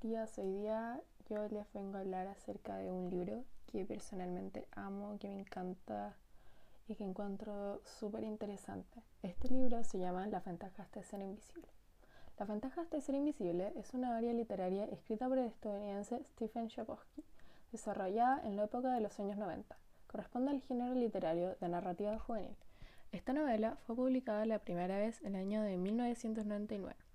días. Hoy día yo les vengo a hablar acerca de un libro que personalmente amo, que me encanta y que encuentro súper interesante. Este libro se llama Las ventajas de ser invisible. Las ventajas de ser invisible es una obra literaria escrita por el estadounidense Stephen Chbosky, desarrollada en la época de los años 90. Corresponde al género literario de narrativa juvenil. Esta novela fue publicada la primera vez en el año de 1999.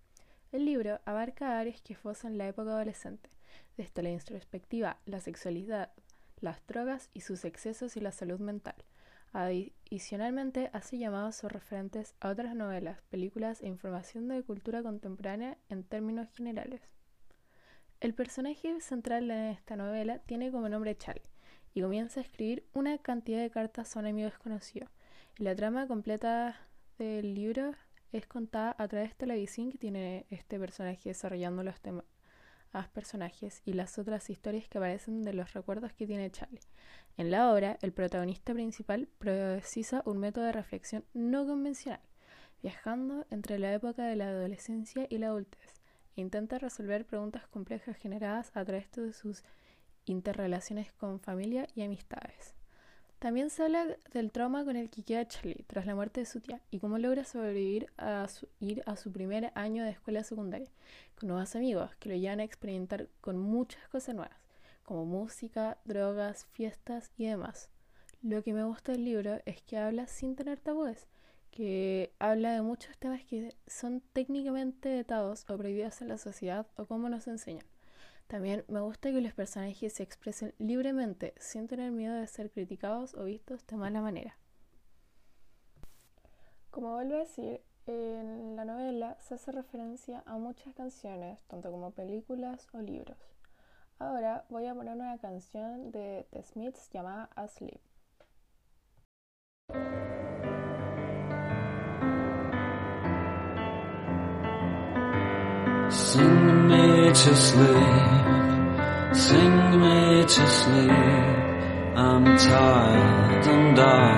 El libro abarca áreas que en la época adolescente, desde la introspectiva, la sexualidad, las drogas y sus excesos y la salud mental. Adicionalmente, hace llamados o referentes a otras novelas, películas e información de cultura contemporánea en términos generales. El personaje central de esta novela tiene como nombre Charlie y comienza a escribir una cantidad de cartas a un amigo desconocido. La trama completa del libro es contada a través de la visión que tiene este personaje desarrollando los temas personajes y las otras historias que aparecen de los recuerdos que tiene Charlie. En la obra, el protagonista principal precisa un método de reflexión no convencional, viajando entre la época de la adolescencia y la adultez, e intenta resolver preguntas complejas generadas a través de sus interrelaciones con familia y amistades. También se habla del trauma con el que queda Charlie tras la muerte de su tía y cómo logra sobrevivir a ir a su primer año de escuela secundaria con nuevos amigos que lo llevan a experimentar con muchas cosas nuevas, como música, drogas, fiestas y demás. Lo que me gusta del libro es que habla sin tener tabúes, que habla de muchos temas que son técnicamente vetados o prohibidos en la sociedad o cómo nos enseñan. También me gusta que los personajes se expresen libremente sin tener miedo de ser criticados o vistos de mala manera. Como vuelvo a decir, en la novela se hace referencia a muchas canciones, tanto como películas o libros. Ahora voy a poner una canción de The Smiths llamada Asleep. Sing me to sleep, sing me to sleep. I'm tired and I,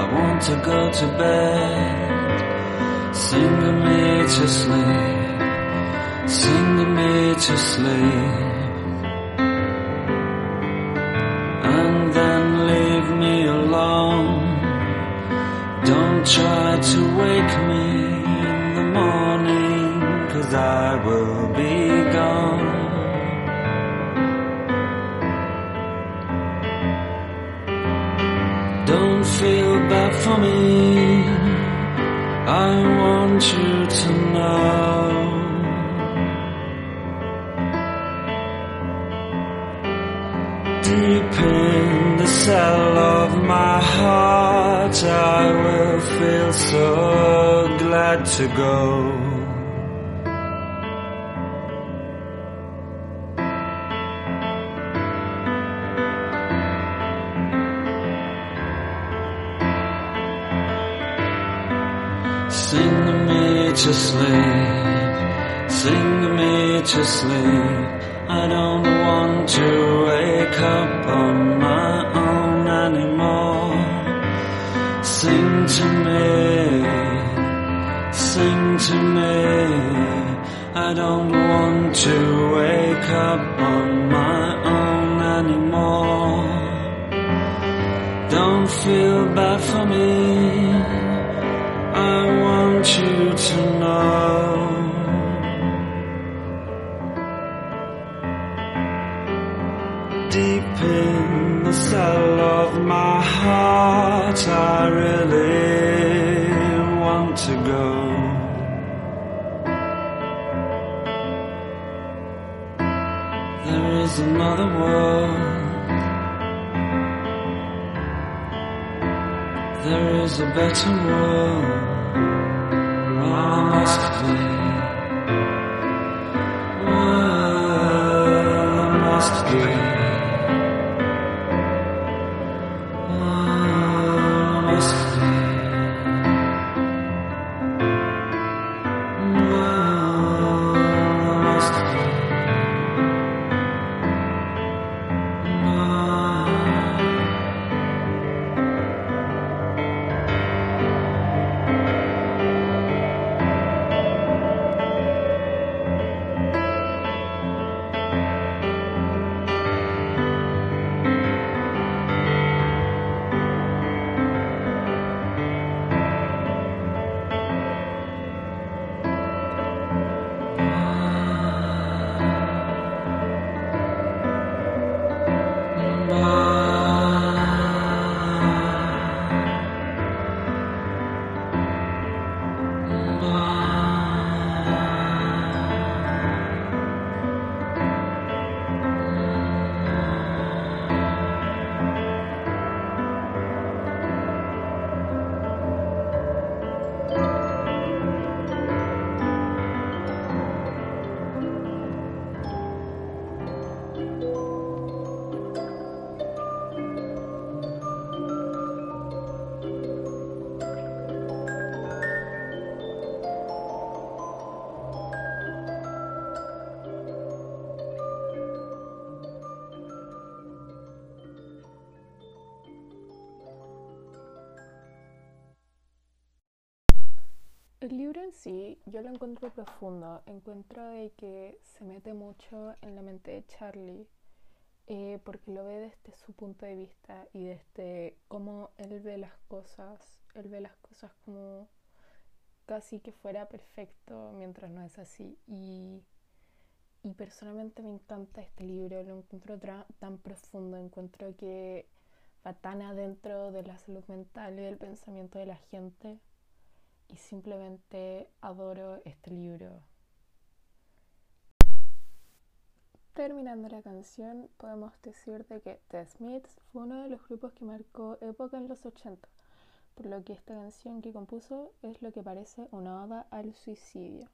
I want to go to bed. Sing me to sleep, sing me to sleep. Me. I want you to know. Deep in the cell of my heart, I will feel so glad to go. Sing me to sleep, sing me to sleep. I don't want to wake up on my own anymore. Sing to me, sing to me. I don't want to wake up on my own anymore. Don't feel bad for me I really want to go. There is another world. There is a better world. I must be. Where I must be. El libro en sí yo lo encuentro profundo, encuentro que se mete mucho en la mente de Charlie eh, porque lo ve desde su punto de vista y desde cómo él ve las cosas, él ve las cosas como casi que fuera perfecto mientras no es así. Y, y personalmente me encanta este libro, lo encuentro tan profundo, encuentro que va tan adentro de la salud mental y del pensamiento de la gente y simplemente adoro este libro. Terminando la canción, podemos decir de que The Smiths fue uno de los grupos que marcó época en los 80, por lo que esta canción que compuso es lo que parece una oda al suicidio.